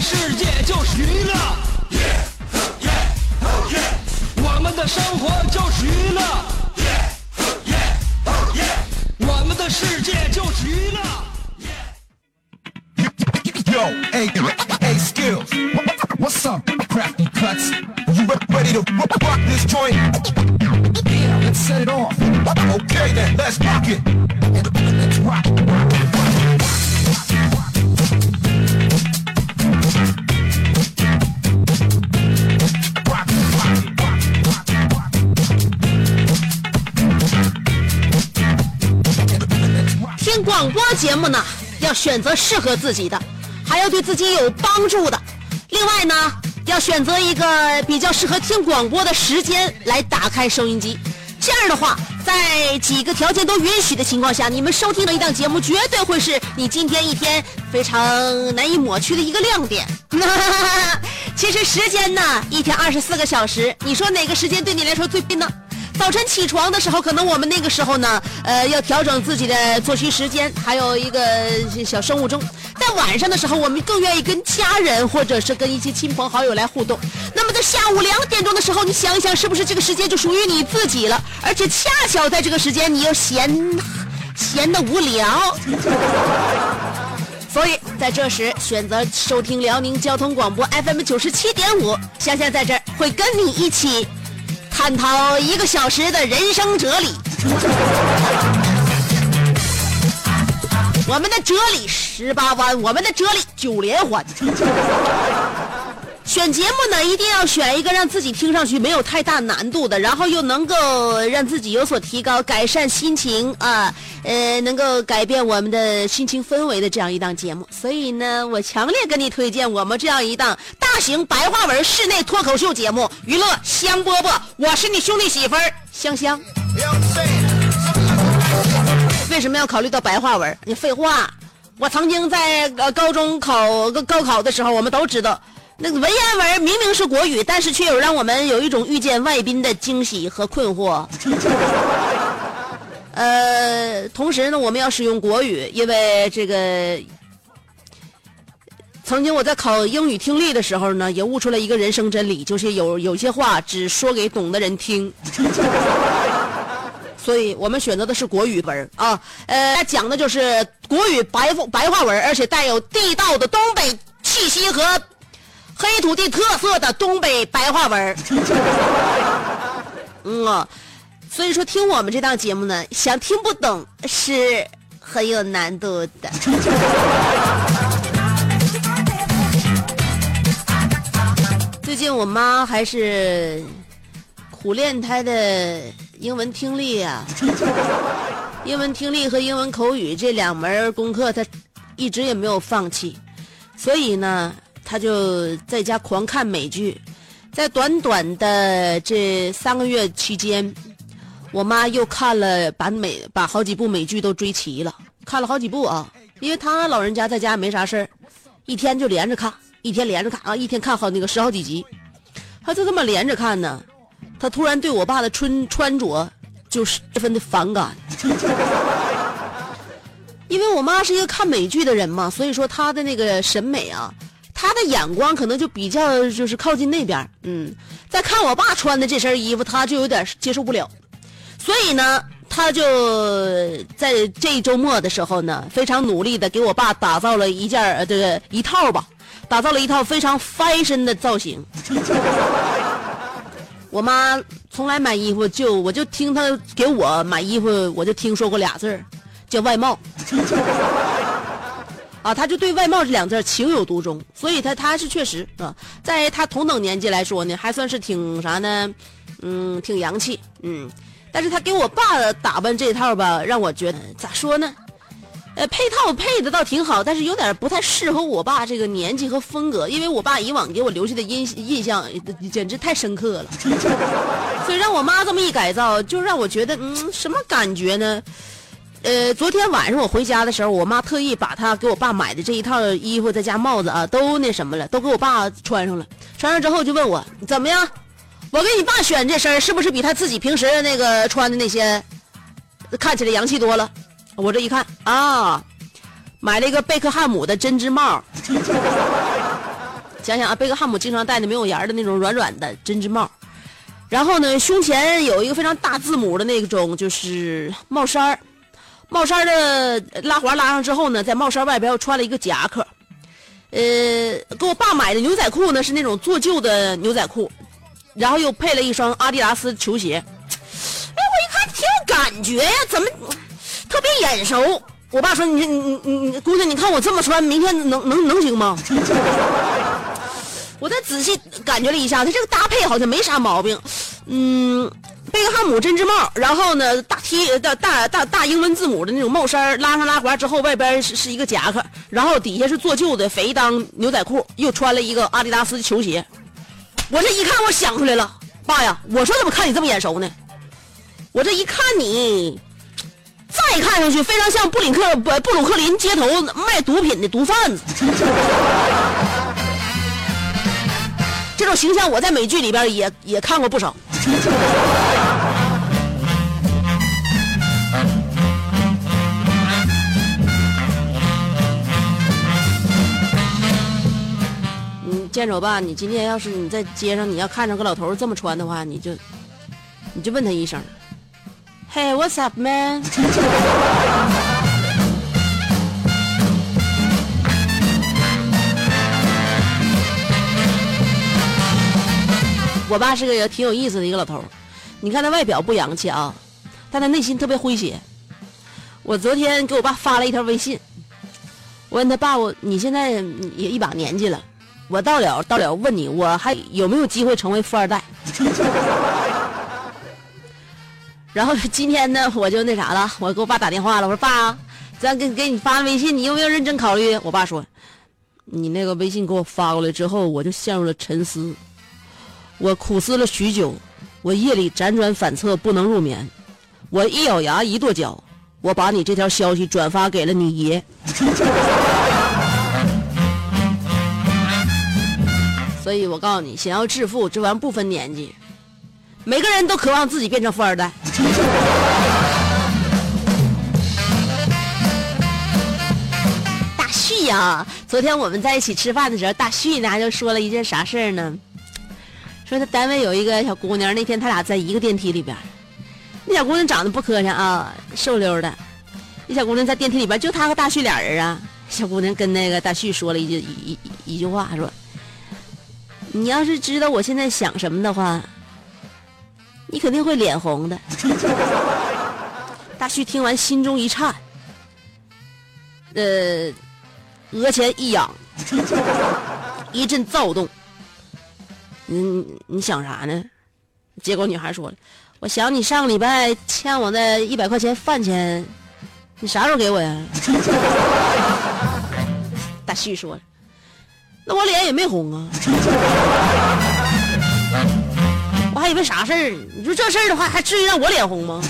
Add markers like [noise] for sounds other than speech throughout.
世界就是娱乐，我们的生活就是娱乐，我们的世界就是娱乐。Yo, hey, hey, skills. What's up, crafty cuts? You re- ready to rock rock this joint? Yeah, let's set it off. Okay then, let's rock it. Let's rock. Rock 广播节目呢，要选择适合自己的，还要对自己有帮助的。另外呢，要选择一个比较适合听广播的时间来打开收音机。这样的话，在几个条件都允许的情况下，你们收听的一档节目绝对会是你今天一天非常难以抹去的一个亮点。[laughs] 其实时间呢，一天二十四个小时，你说哪个时间对你来说最拼呢？早晨起床的时候，可能我们那个时候呢，呃，要调整自己的作息时间，还有一个小生物钟。在晚上的时候，我们更愿意跟家人或者是跟一些亲朋好友来互动。那么在下午两点钟的时候，你想一想，是不是这个时间就属于你自己了？而且恰巧在这个时间，你又闲闲的无聊。所以在这时选择收听辽宁交通广播 FM 九十七点五，香香在这儿会跟你一起探讨一个小时的人生哲理。我们的哲理十八弯，我们的哲理九连环。选节目呢，一定要选一个让自己听上去没有太大难度的，然后又能够让自己有所提高、改善心情啊，呃，能够改变我们的心情氛围的这样一档节目。所以呢，我强烈跟你推荐我们这样一档大型白话文室内脱口秀节目《娱乐香饽饽》，我是你兄弟媳妇儿香香。为什么要考虑到白话文？你废话，我曾经在呃高中考高考的时候，我们都知道，那个文言文明明是国语，但是却有让我们有一种遇见外宾的惊喜和困惑。[laughs] 呃，同时呢，我们要使用国语，因为这个曾经我在考英语听力的时候呢，也悟出了一个人生真理，就是有有些话只说给懂的人听。[laughs] 所以我们选择的是国语文啊，呃，讲的就是国语白话白话文，而且带有地道的东北气息和黑土地特色的东北白话文。[laughs] 嗯啊，所以说听我们这档节目呢，想听不懂是很有难度的。[laughs] 最近我妈还是苦练她的英文听力啊，英文听力和英文口语这两门功课，她一直也没有放弃，所以呢，他就在家狂看美剧，在短短的这三个月期间，我妈又看了把美把好几部美剧都追齐了，看了好几部啊，因为她老人家在家没啥事儿，一天就连着看，一天连着看啊，一天看好那个十好几集，她就这么连着看呢。他突然对我爸的穿穿着就十分的反感，[laughs] 因为我妈是一个看美剧的人嘛，所以说她的那个审美啊，他的眼光可能就比较就是靠近那边嗯，再看我爸穿的这身衣服，他就有点接受不了，所以呢，他就在这周末的时候呢，非常努力的给我爸打造了一件呃这个一套吧，打造了一套非常 fashion 的造型。[laughs] 我妈从来买衣服就我就听她给我买衣服，我就听说过俩字儿，叫外貌。啊，他就对外貌这两字情有独钟，所以他他是确实啊，在他同等年纪来说呢，还算是挺啥呢，嗯，挺洋气，嗯。但是他给我爸打扮这套吧，让我觉得咋说呢？呃，配套配的倒挺好，但是有点不太适合我爸这个年纪和风格，因为我爸以往给我留下的印印象简直太深刻了，[laughs] 所以让我妈这么一改造，就让我觉得嗯，什么感觉呢？呃，昨天晚上我回家的时候，我妈特意把她给我爸买的这一套衣服再加帽子啊，都那什么了，都给我爸穿上了。穿上之后就问我怎么样？我给你爸选这身是不是比他自己平时那个穿的那些看起来洋气多了？我这一看啊，买了一个贝克汉姆的针织帽。[laughs] 想想啊，贝克汉姆经常戴的没有檐儿的那种软软的针织帽，然后呢，胸前有一个非常大字母的那种就是帽衫儿，帽衫的拉环拉上之后呢，在帽衫外边又穿了一个夹克。呃，给我爸买的牛仔裤呢是那种做旧的牛仔裤，然后又配了一双阿迪达斯球鞋。哎，我一看挺有感觉呀，怎么特别眼熟？我爸说：“你你你你，姑娘，你看我这么穿，明天能能能行吗？” [laughs] 我再仔细感觉了一下，他这个搭配好像没啥毛病。嗯，贝克汉姆针织帽，然后呢大 T 大大大大英文字母的那种帽衫，拉上拉环之后，外边是是一个夹克，然后底下是做旧的肥裆牛仔裤，又穿了一个阿迪达斯的球鞋。我这一看，我想出来了，爸呀，我说怎么看你这么眼熟呢？我这一看你，再看上去非常像布林克布布鲁克林街头卖毒品的毒贩子。这种形象我在美剧里边也也看过不少。你，[laughs] 见着我爸，你今天要是你在街上，你要看着个老头这么穿的话，你就你就问他一声，Hey, what's up, man？[laughs] 我爸是个也挺有意思的一个老头儿，你看他外表不洋气啊，但他内心特别诙谐。我昨天给我爸发了一条微信，我问他爸，我你现在也一把年纪了，我到了到了问你，我还有没有机会成为富二代？[laughs] 然后今天呢，我就那啥了，我给我爸打电话了，我说爸，咱给给你发微信，你有没有认真考虑？我爸说，你那个微信给我发过来之后，我就陷入了沉思。我苦思了许久，我夜里辗转反侧，不能入眠。我一咬牙，一跺脚，我把你这条消息转发给了你爷。[laughs] 所以我告诉你，想要致富，这玩意不分年纪，每个人都渴望自己变成富二代。[laughs] 大旭呀，昨天我们在一起吃饭的时候，大旭呢就说了一件啥事儿呢？说他单位有一个小姑娘，那天他俩在一个电梯里边，那小姑娘长得不磕碜啊，瘦溜的。那小姑娘在电梯里边，就他和大旭俩人啊。小姑娘跟那个大旭说了一句一一句话，说：“你要是知道我现在想什么的话，你肯定会脸红的。[laughs] ”大旭听完心中一颤，呃，额前一痒，[laughs] 一阵躁动。你你想啥呢？结果女孩说了：“我想你上个礼拜欠我的一百块钱饭钱，你啥时候给我呀？” [laughs] 大旭说了：“那我脸也没红啊，我还以为啥事儿？你说这事儿的话，还至于让我脸红吗？”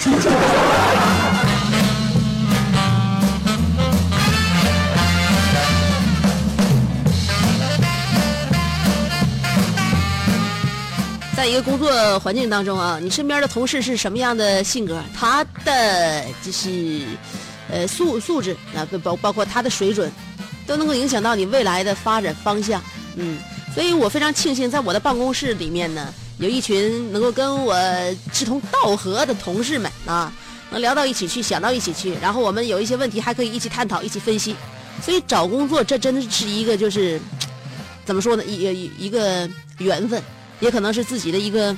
在一个工作环境当中啊，你身边的同事是什么样的性格？他的就是呃素素质啊，包包括他的水准，都能够影响到你未来的发展方向。嗯，所以我非常庆幸，在我的办公室里面呢，有一群能够跟我志同道合的同事们啊，能聊到一起去，想到一起去，然后我们有一些问题还可以一起探讨、一起分析。所以找工作这真的是一个就是怎么说呢？一一个缘分。也可能是自己的一个，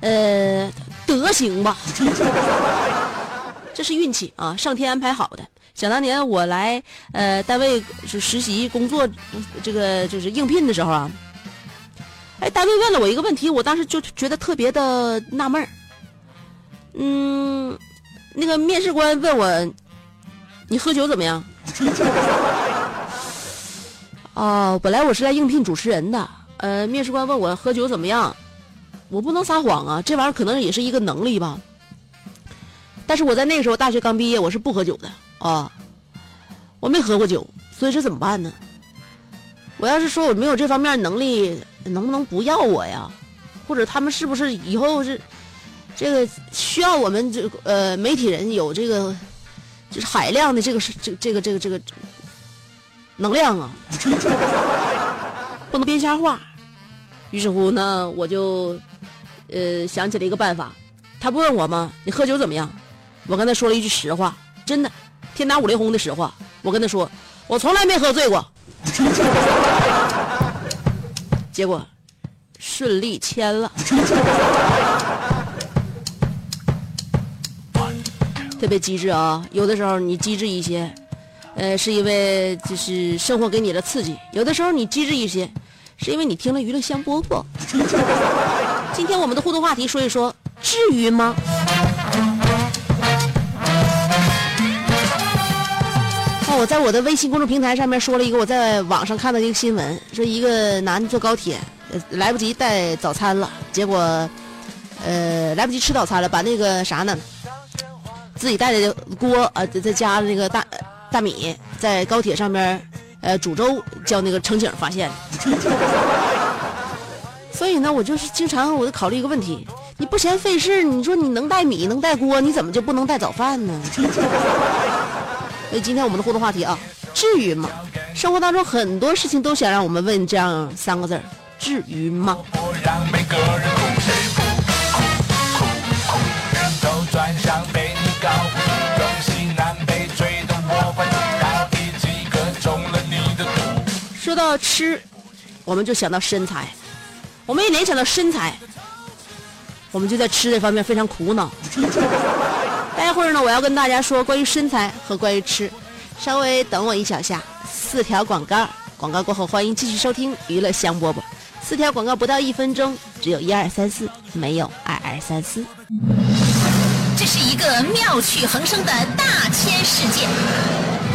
呃，德行吧，这是运气啊，上天安排好的。想当年我来呃单位是实习工作，这个就是应聘的时候啊，哎，单位问了我一个问题，我当时就觉得特别的纳闷儿。嗯，那个面试官问我，你喝酒怎么样？[laughs] 哦，本来我是来应聘主持人的，呃，面试官问我喝酒怎么样，我不能撒谎啊，这玩意儿可能也是一个能力吧。但是我在那个时候大学刚毕业，我是不喝酒的啊，我没喝过酒，所以这怎么办呢？我要是说我没有这方面能力，能不能不要我呀？或者他们是不是以后是这个需要我们这呃媒体人有这个就是海量的这个是这这个这个这个能量啊，不能编瞎话。于是乎呢，我就呃想起了一个办法。他不问我吗？你喝酒怎么样？我跟他说了一句实话，真的，天打五雷轰的实话。我跟他说，我从来没喝醉过。[laughs] 结果顺利签了，特别机智啊！有的时候你机智一些，呃，是因为就是生活给你的刺激；有的时候你机智一些，是因为你听了娱乐香饽饽。[laughs] 今天我们的互动话题说一说，至于吗？我在我的微信公众平台上面说了一个我在网上看到一个新闻，说一个男的坐高铁，来不及带早餐了，结果，呃，来不及吃早餐了，把那个啥呢，自己带的锅啊，再加了那个大大米，在高铁上面，呃，煮粥，叫那个乘警发现。所以呢，我就是经常我就考虑一个问题：你不嫌费事，你说你能带米能带锅，你怎么就不能带早饭呢？[laughs] 所以今天我们的互动话题啊，至于吗？生活当中很多事情都想让我们问这样三个字儿：至于吗？到吃，我们就想到身材，我们一联想到身材，我们就在吃这方面非常苦恼。[laughs] 待会儿呢，我要跟大家说关于身材和关于吃，稍微等我一小下，四条广告，广告过后欢迎继续收听娱乐香饽饽，四条广告不到一分钟，只有一二三四，没有二二三四。这是一个妙趣横生的大千世界，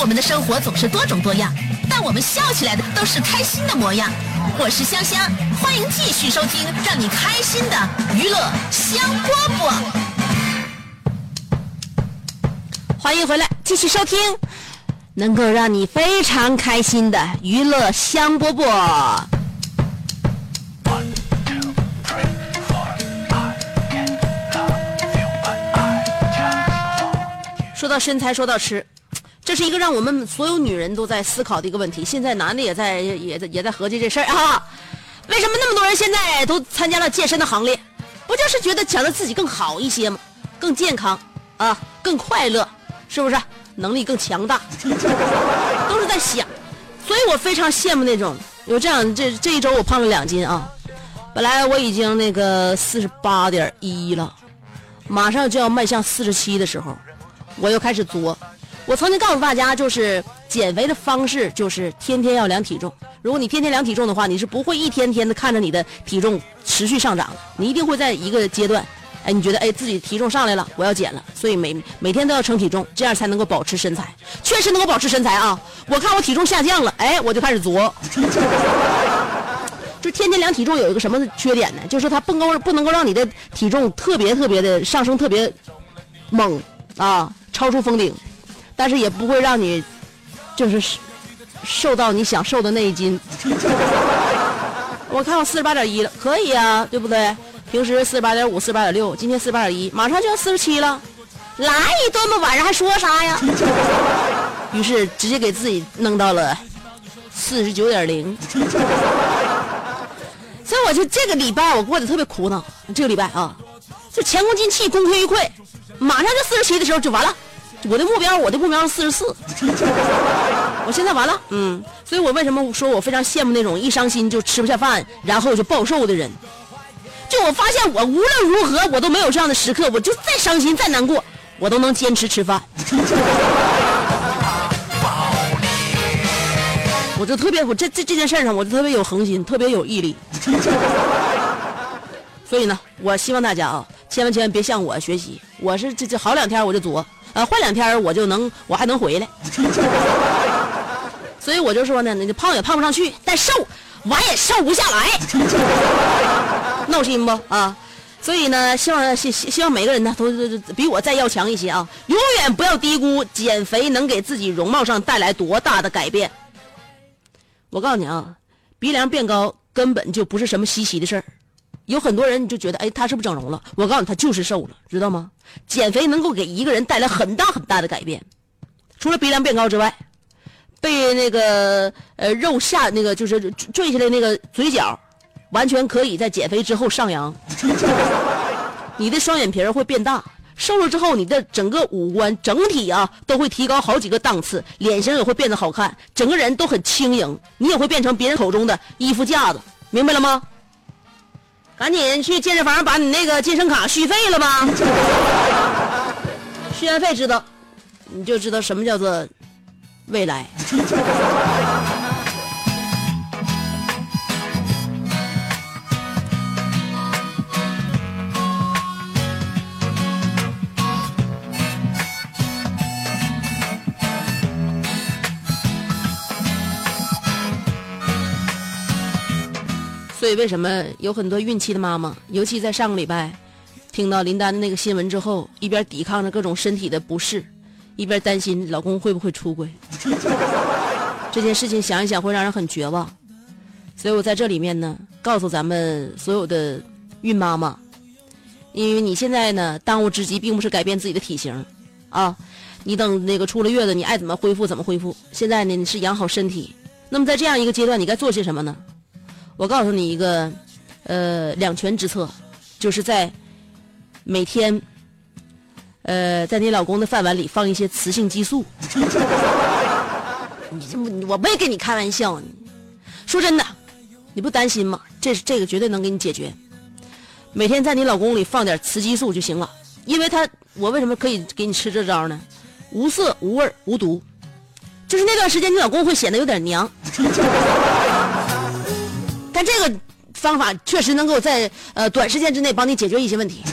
我们的生活总是多种多样，但我们笑起来的都是开心的模样。我是香香，欢迎继续收听让你开心的娱乐香饽饽。欢迎回来，继续收听。能够让你非常开心的娱乐香饽饽。说到身材，说到吃，这是一个让我们所有女人都在思考的一个问题。现在男的也在也在也在合计这事儿啊。为什么那么多人现在都参加了健身的行列？不就是觉得想着自己更好一些吗？更健康啊，更快乐，是不是？能力更强大，都是在想，所以我非常羡慕那种有这样这这一周我胖了两斤啊，本来我已经那个四十八点一了，马上就要迈向四十七的时候，我又开始作。我曾经告诉大家，就是减肥的方式就是天天要量体重。如果你天天量体重的话，你是不会一天天的看着你的体重持续上涨的，你一定会在一个阶段。哎，你觉得哎自己体重上来了，我要减了，所以每每天都要称体重，这样才能够保持身材，确实能够保持身材啊！我看我体重下降了，哎，我就开始作。[laughs] 就天天量体重有一个什么缺点呢？就是它不能够不能够让你的体重特别特别的上升特别猛啊，超出封顶，但是也不会让你就是瘦到你想瘦的那一斤。[laughs] 我看我四十八点一了，可以啊，对不对？平时四十八点五、四十八点六，今天四十八点一，马上就要四十七了，来一顿吧，晚上还说啥呀？[laughs] 于是直接给自己弄到了四十九点零，[laughs] 所以我就这个礼拜我过得特别苦恼。这个礼拜啊，就前功尽弃，功亏一篑，马上就四十七的时候就完了。我的目标，我的目标是四十四，[laughs] 我现在完了，嗯，所以我为什么说我非常羡慕那种一伤心就吃不下饭，然后就暴瘦的人。就我发现我无论如何我都没有这样的时刻，我就再伤心再难过，我都能坚持吃饭。我就特别，我这这这件事上，我就特别有恒心，特别有毅力。所以呢，我希望大家啊，千万千万别向我学习。我是这这好两天我就作，呃，换两天我就能，我还能回来。[laughs] 所以我就说呢，那胖也胖不上去，但瘦完也瘦不下来，[laughs] 闹心不啊？所以呢，希望希希望每个人呢都都比我再要强一些啊！永远不要低估减肥能给自己容貌上带来多大的改变。我告诉你啊，鼻梁变高根本就不是什么稀奇的事儿。有很多人你就觉得，哎，他是不是整容了？我告诉你，他就是瘦了，知道吗？减肥能够给一个人带来很大很大的改变。除了鼻梁变高之外，被那个呃肉下那个就是坠下来那个嘴角，完全可以在减肥之后上扬。[laughs] 你的双眼皮会变大。瘦了之后，你的整个五官整体啊都会提高好几个档次，脸型也会变得好看，整个人都很轻盈，你也会变成别人口中的衣服架子，明白了吗？赶紧去健身房把你那个健身卡续费了吧，[laughs] 续完费知道，你就知道什么叫做未来。所以，为什么有很多孕期的妈妈，尤其在上个礼拜听到林丹的那个新闻之后，一边抵抗着各种身体的不适，一边担心老公会不会出轨？[laughs] 这件事情想一想会让人很绝望。所以我在这里面呢，告诉咱们所有的孕妈妈，因为你现在呢，当务之急并不是改变自己的体型，啊，你等那个出了月子，你爱怎么恢复怎么恢复。现在呢，你是养好身体。那么在这样一个阶段，你该做些什么呢？我告诉你一个，呃，两全之策，就是在每天，呃，在你老公的饭碗里放一些雌性激素。[laughs] 你这么，我没跟你开玩笑，说真的，你不担心吗？这是这个绝对能给你解决。每天在你老公里放点雌激素就行了，因为他，我为什么可以给你吃这招呢？无色无味无毒，就是那段时间你老公会显得有点娘。但这个方法确实能够在呃短时间之内帮你解决一些问题。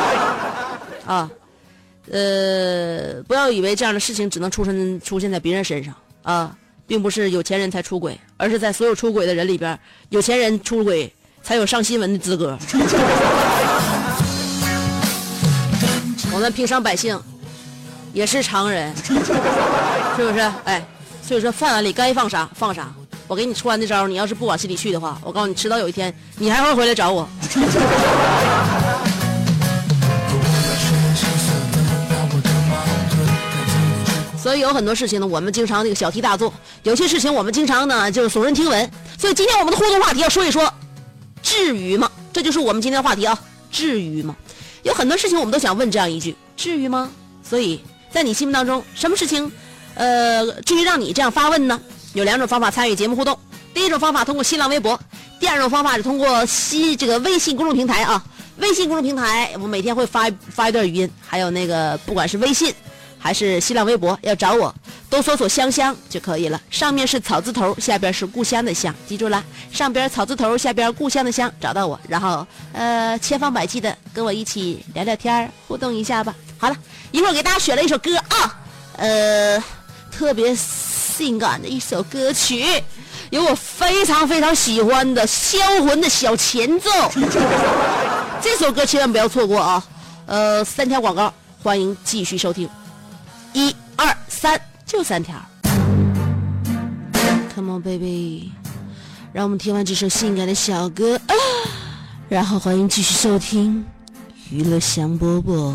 [laughs] 啊，呃，不要以为这样的事情只能出生出现在别人身上啊，并不是有钱人才出轨，而是在所有出轨的人里边，有钱人出轨才有上新闻的资格。我们平常百姓也是常人，是不是？哎，所以说饭碗里该放啥放啥。我给你出完的招，你要是不往心里去的话，我告诉你，迟早有一天你还会回来找我。[laughs] 所以有很多事情呢，我们经常那个小题大做；有些事情我们经常呢就耸人听闻。所以今天我们的互动话题要说一说，至于吗？这就是我们今天的话题啊，至于吗？有很多事情我们都想问这样一句：至于吗？所以在你心目当中，什么事情，呃，至于让你这样发问呢？有两种方法参与节目互动，第一种方法通过新浪微博，第二种方法是通过西这个微信公众平台啊。微信公众平台我每天会发发一段语音，还有那个不管是微信还是新浪微博，要找我都搜索香香就可以了。上面是草字头，下边是故乡的乡，记住了，上边草字头，下边故乡的乡，找到我，然后呃千方百计的跟我一起聊聊天互动一下吧。好了，一会儿给大家选了一首歌啊，呃，特别。性感的一首歌曲，有我非常非常喜欢的销魂的小前奏。[laughs] 这首歌千万不要错过啊！呃，三条广告，欢迎继续收听。一二三，就三条。Come on baby，让我们听完这首性感的小歌，然后欢迎继续收听娱乐香饽饽。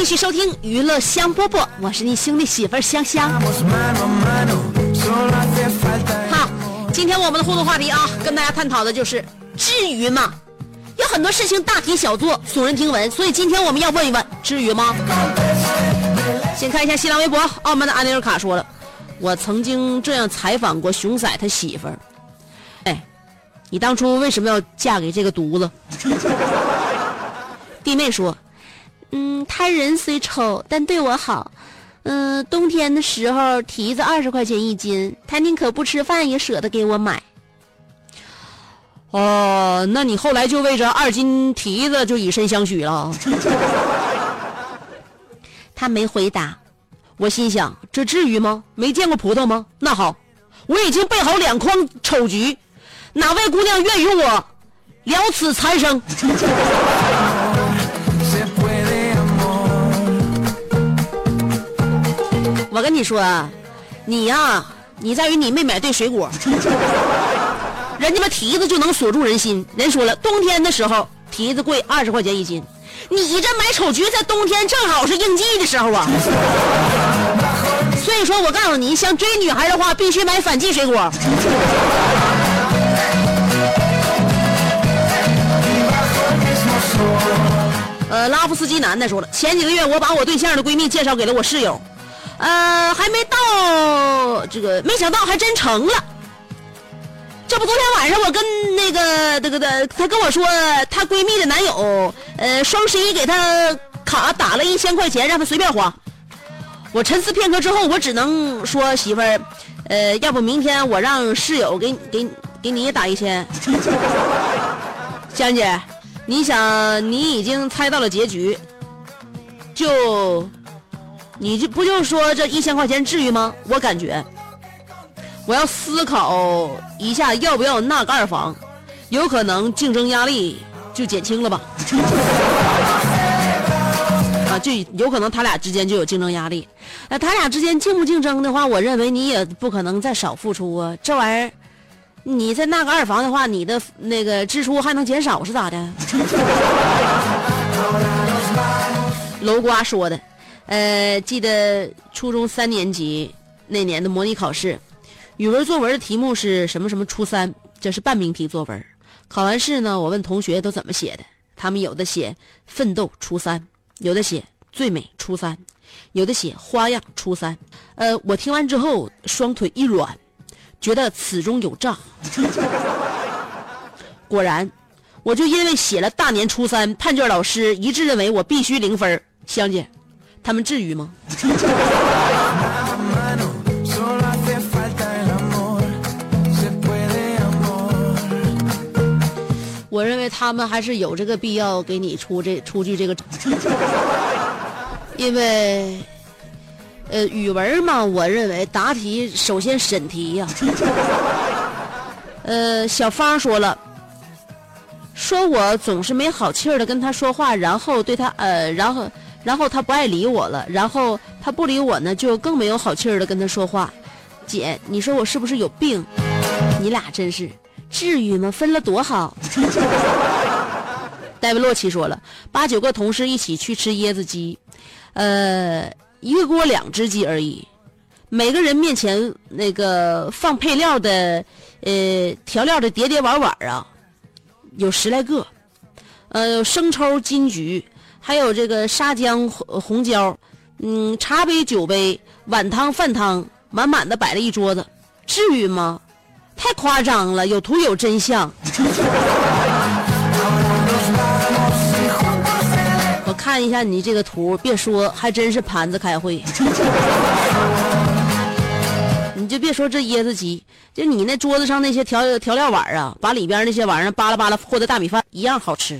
继续收听娱乐香饽饽，我是你兄弟媳妇香香。好，今天我们的互动话题啊，跟大家探讨的就是至于吗？有很多事情大题小做，耸人听闻，所以今天我们要问一问，至于吗？先看一下新浪微博，澳门的安尼尔卡说了，我曾经这样采访过熊仔他媳妇儿，哎，你当初为什么要嫁给这个犊子？[laughs] 弟妹说，嗯，他人虽丑，但对我好。嗯，冬天的时候提子二十块钱一斤，他宁可不吃饭也舍得给我买。哦，那你后来就为这二斤提子就以身相许了？[laughs] 他没回答，我心想这至于吗？没见过葡萄吗？那好，我已经备好两筐丑橘，哪位姑娘愿与我了此残生？我跟你说啊，你呀、你在于你没买对水果，[laughs] 人家们提子就能锁住人心。人说了，冬天的时候提子贵二十块钱一斤，你这买丑橘在冬天正好是应季的时候啊。[laughs] 所以说我告诉你，想追女孩的话，必须买反季水果。[laughs] 呃，拉夫斯基男的说了，前几个月我把我对象的闺蜜介绍给了我室友，呃，还没到这个，没想到还真成了。这不，昨天晚上我跟那个这个的，她跟我说，她闺蜜的男友，呃，双十一给她卡打了一千块钱，让她随便花。我沉思片刻之后，我只能说媳妇儿，呃，要不明天我让室友给给给你也打一千。香姐，你想你已经猜到了结局，就你就不就说这一千块钱至于吗？我感觉我要思考一下要不要纳个二房，有可能竞争压力就减轻了吧。[laughs] 啊，就有可能他俩之间就有竞争压力。那他俩之间竞不竞争的话，我认为你也不可能再少付出啊。这玩意儿，你再纳个二房的话，你的那个支出还能减少是咋的？[laughs] 楼瓜说的，呃，记得初中三年级那年的模拟考试，语文作文的题目是什么什么初三，这是半命题作文。考完试呢，我问同学都怎么写的，他们有的写奋斗初三。有的写最美初三，有的写花样初三。呃，我听完之后双腿一软，觉得此中有诈。果然，我就因为写了大年初三，判卷老师一致认为我必须零分。香姐，他们至于吗.我认为他们还是有这个必要给你出这出具这个，[laughs] 因为，呃，语文嘛，我认为答题首先审题呀、[laughs] 呃，小芳说了，说我总是没好气儿的跟他说话，然后对他呃，然后然后他不爱理我了，然后他不理我呢，就更没有好气儿的跟他说话。姐，你说我是不是有病？你俩真是，至于吗？分了多好。[laughs] 戴维洛奇说了，八九个同事一起去吃椰子鸡，呃，一个锅两只鸡而已，每个人面前那个放配料的，呃，调料的碟碟碗碗啊，有十来个，呃，生抽、金桔，还有这个沙姜、红红椒，嗯，茶杯、酒杯、碗汤、饭汤，满满的摆了一桌子，至于吗？太夸张了，有图有真相。[laughs] 我看一下你这个图，别说，还真是盘子开会。[laughs] 你就别说这椰子鸡，就你那桌子上那些调调料碗啊，把里边那些玩意儿扒拉扒拉和的大米饭一样好吃。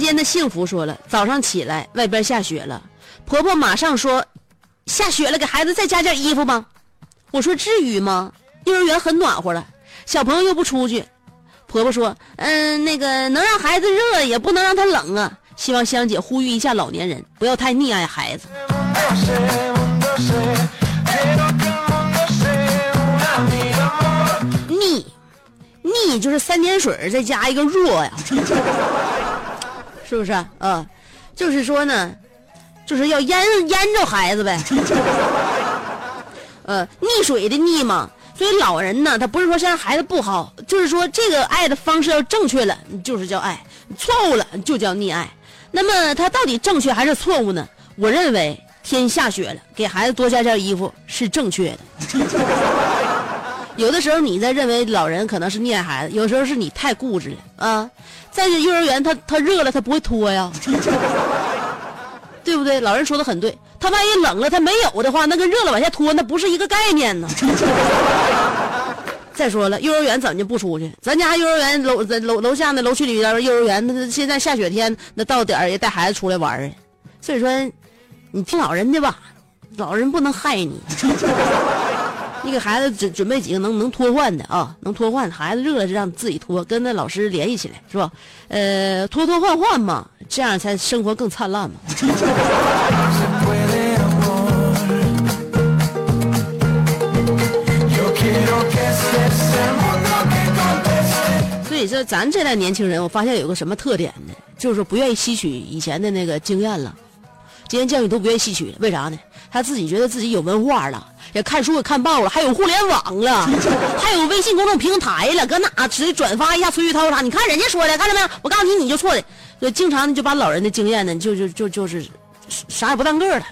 间的幸福说了，早上起来外边下雪了，婆婆马上说，下雪了给孩子再加件衣服吧？我说至于吗？幼儿园很暖和了，小朋友又不出去。婆婆说，嗯，那个能让孩子热，也不能让他冷啊。希望香姐呼吁一下老年人，不要太溺爱孩子。溺，溺，就是三点水再加一个弱呀，是不是啊？啊就是说呢，就是要淹淹着孩子呗。呃，溺水的溺嘛，所以老人呢，他不是说现在孩子不好，就是说这个爱的方式要正确了，就是叫爱；错误了就叫溺爱。那么他到底正确还是错误呢？我认为天下雪了，给孩子多加件衣服是正确的。[laughs] 有的时候你在认为老人可能是溺爱孩子，有时候是你太固执了啊。在这幼儿园，他他热了，他不会脱呀，[laughs] 对不对？老人说的很对，他万一冷了，他没有的话，那跟热了往下脱，那不是一个概念呢。[laughs] 再说了，幼儿园怎么就不出去？咱家幼儿园楼在楼楼下那楼区里边幼儿园，那现在下雪天，那到点儿也带孩子出来玩儿啊。所以说，你听老人的吧，老人不能害你。[laughs] 你给孩子准准备几个能能脱换的啊，能脱换，孩子热了就让自己脱，跟那老师联系起来，是吧？呃，脱脱换换嘛，这样才生活更灿烂嘛。所以说咱这代年轻人，我发现有个什么特点呢？就是说不愿意吸取以前的那个经验了，经验教育都不愿意吸取了，为啥呢？他自己觉得自己有文化了，也看书也看报了，还有互联网了，[laughs] 还有微信公众平台了，搁哪直接转发一下崔玉涛啥？你看人家说的，看到没有？我告诉你，你就错的，就经常就把老人的经验呢，就就就就是啥也不当个儿了。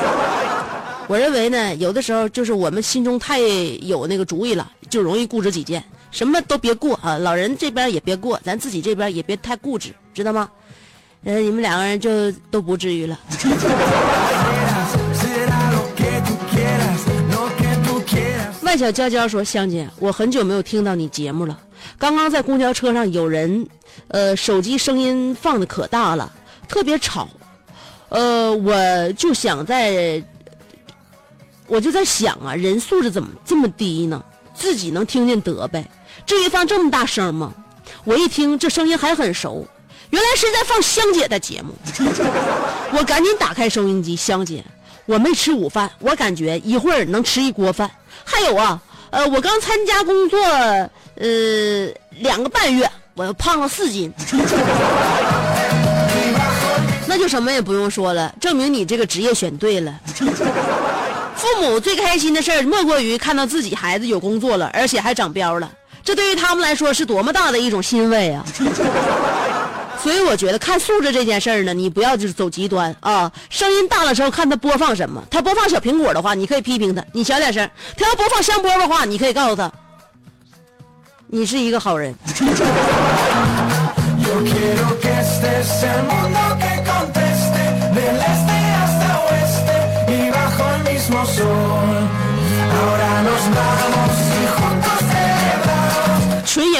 [laughs] 我认为呢，有的时候就是我们心中太有那个主意了，就容易固执己见，什么都别过啊。老人这边也别过，咱自己这边也别太固执，知道吗？呃，你们两个人就都不至于了。小娇娇说：“香姐，我很久没有听到你节目了。刚刚在公交车上有人，呃，手机声音放的可大了，特别吵。呃，我就想在，我就在想啊，人素质怎么这么低呢？自己能听见得呗，至于放这么大声吗？我一听这声音还很熟，原来是在放香姐的节目。[laughs] 我赶紧打开收音机，香姐，我没吃午饭，我感觉一会儿能吃一锅饭。还有啊，呃，我刚参加工作，呃，两个半月，我胖了四斤。[laughs] 那就什么也不用说了，证明你这个职业选对了。[laughs] 父母最开心的事儿莫过于看到自己孩子有工作了，而且还长膘了，这对于他们来说是多么大的一种欣慰啊！所以我觉得看素质这件事儿呢，你不要就是走极端啊。声音大了之后，看他播放什么。他播放小苹果的话，你可以批评他，你小点声；他要播放香波的话，你可以告诉他，你是一个好人。[laughs]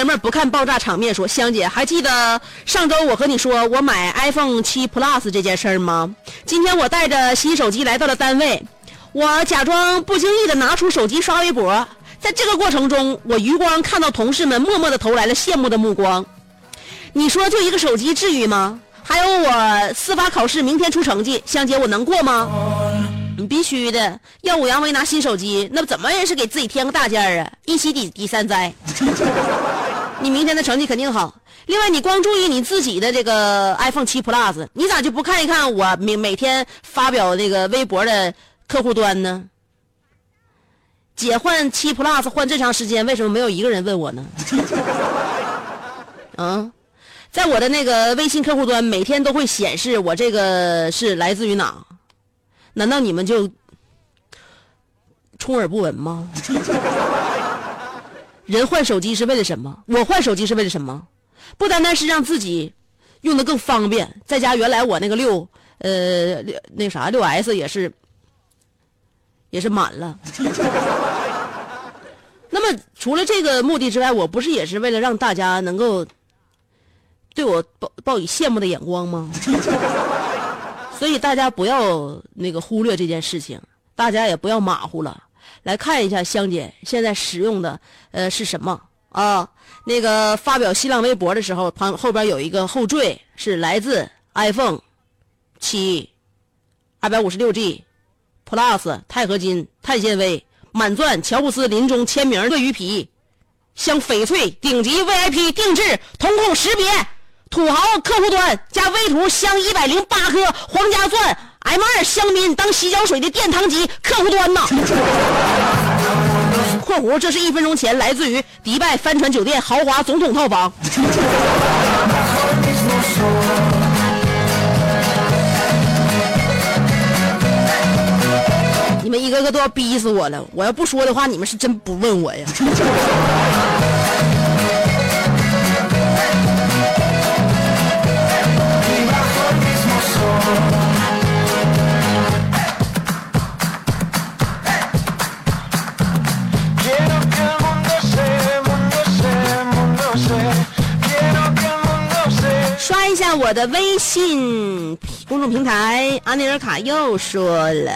celebramos. 纯爷们儿不看爆炸场面说，香姐还记得上周我和你说我买 iPhone 7 Plus 这件事儿吗？今天我带着新手机来到了单位，我假装不经意的拿出手机刷微博，在这个过程中，我余光看到同事们默默的投来了羡慕的目光。你说就一个手机至于吗？还有我司法考试明天出成绩，香姐我能过吗？你必须的，耀武扬威拿新手机，那怎么也是给自己添个大件儿啊！一喜抵抵三灾。[laughs] 你明天的成绩肯定好。另外，你光注意你自己的这个 iPhone 7 Plus，你咋就不看一看我每每天发表那个微博的客户端呢？姐换7 Plus 换这长时间，为什么没有一个人问我呢？嗯，[laughs] 在我的那个微信客户端，每天都会显示我这个是来自于哪？难道你们就充耳不闻吗？人换手机是为了什么？我换手机是为了什么？不单单是让自己用的更方便，在家原来我那个六呃那啥六 S 也是也是满了。[laughs] 那么除了这个目的之外，我不是也是为了让大家能够对我抱抱以羡慕的眼光吗？[laughs] 所以大家不要那个忽略这件事情，大家也不要马虎了。来看一下香姐现在使用的呃是什么啊？那个发表新浪微博的时候，旁后边有一个后缀是来自 iPhone 七二百五十六 G Plus 钛合金碳纤维满钻乔布斯临终签名鳄鱼皮，镶翡翠顶级 VIP 定制瞳孔识别。土豪客户端加微图镶一百零八颗皇家钻 M 二香槟当洗脚水的殿堂级客户端呐。[laughs] （括弧这是一分钟前来自于迪拜帆船酒店豪华总统套房。你们一个个都要逼死我了！我要不说的话，你们是真不问我呀。我的微信公众平台，阿内尔卡又说了，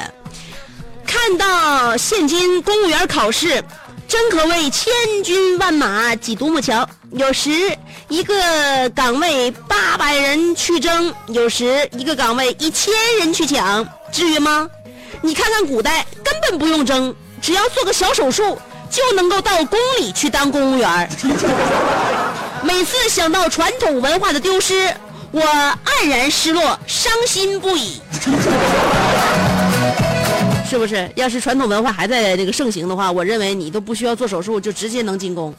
看到现今公务员考试，真可谓千军万马挤独木桥。有时一个岗位八百人去争，有时一个岗位一千人去抢，至于吗？你看看古代，根本不用争，只要做个小手术，就能够到宫里去当公务员。[laughs] 每次想到传统文化的丢失，我黯然失落，伤心不已。[laughs] 是不是？要是传统文化还在这个盛行的话，我认为你都不需要做手术，就直接能进宫。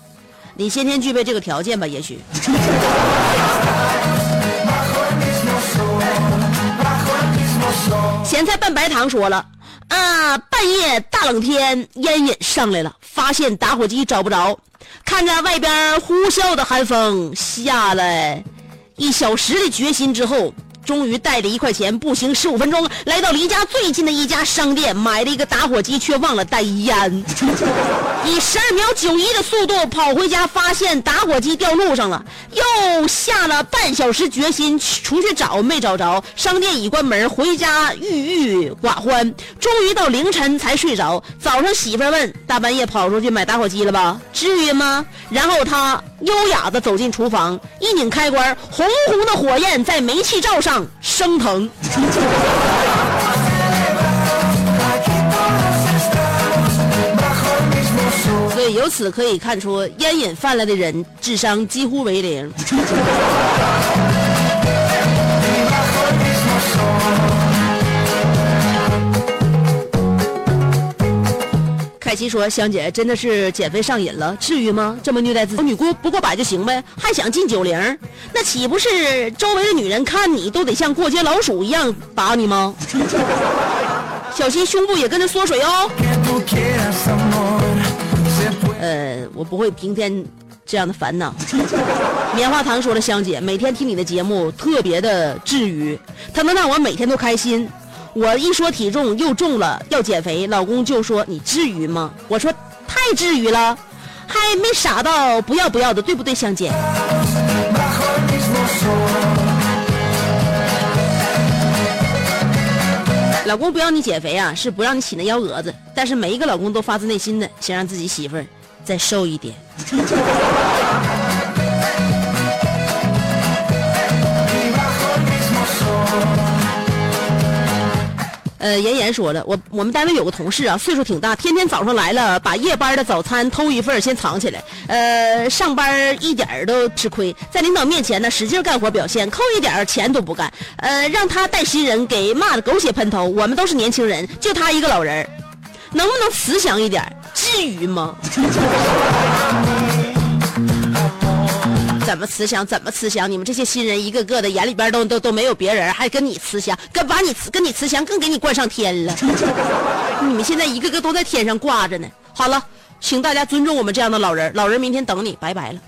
你先天具备这个条件吧，也许。[laughs] 咸菜拌白糖说了啊，半夜大冷天烟瘾上来了，发现打火机找不着，看着外边呼啸的寒风，下了一小时的决心之后。终于带着一块钱，步行十五分钟，来到离家最近的一家商店，买了一个打火机，却忘了带烟。[laughs] 以十二秒九一的速度跑回家，发现打火机掉路上了，又下了半小时决心出去找，没找着。商店已关门，回家郁郁寡欢。终于到凌晨才睡着。早上媳妇问：“大半夜跑出去买打火机了吧？至于吗？”然后他优雅的走进厨房，一拧开关，红红的火焰在煤气灶上升腾。[laughs] 所以由此可以看出，烟瘾犯了的人智商几乎为零。凯奇说：“香姐真的是减肥上瘾了，至于吗？这么虐待自己，女姑不过百就行呗，还想进九零？那岂不是周围的女人看你都得像过街老鼠一样打你吗？[laughs] 小心胸部也跟着缩水哦。呃，我不会平添这样的烦恼。[laughs] 棉花糖说了，香姐每天听你的节目特别的治愈，它能让我每天都开心。我一说体重又重了，要减肥，老公就说你至于吗？我说太至于了，还没傻到不要不要的，对不对，香姐？老公不要你减肥啊，是不让你起那幺蛾子。但是每一个老公都发自内心的想让自己媳妇儿再瘦一点。呃，妍妍说了，我我们单位有个同事啊，岁数挺大，天天早上来了，把夜班的早餐偷一份先藏起来，呃，上班一点儿都吃亏，在领导面前呢使劲干活表现，扣一点钱都不干，呃，让他带新人给骂的狗血喷头。我们都是年轻人，就他一个老人能不能慈祥一点？至于吗？怎么慈祥？怎么慈祥？你们这些新人一个个的眼里边都都都没有别人，还跟你慈祥，跟把你慈跟你慈祥，更给你冠上天了。[laughs] 你们现在一个个都在天上挂着呢。好了，请大家尊重我们这样的老人，老人明天等你，拜拜了。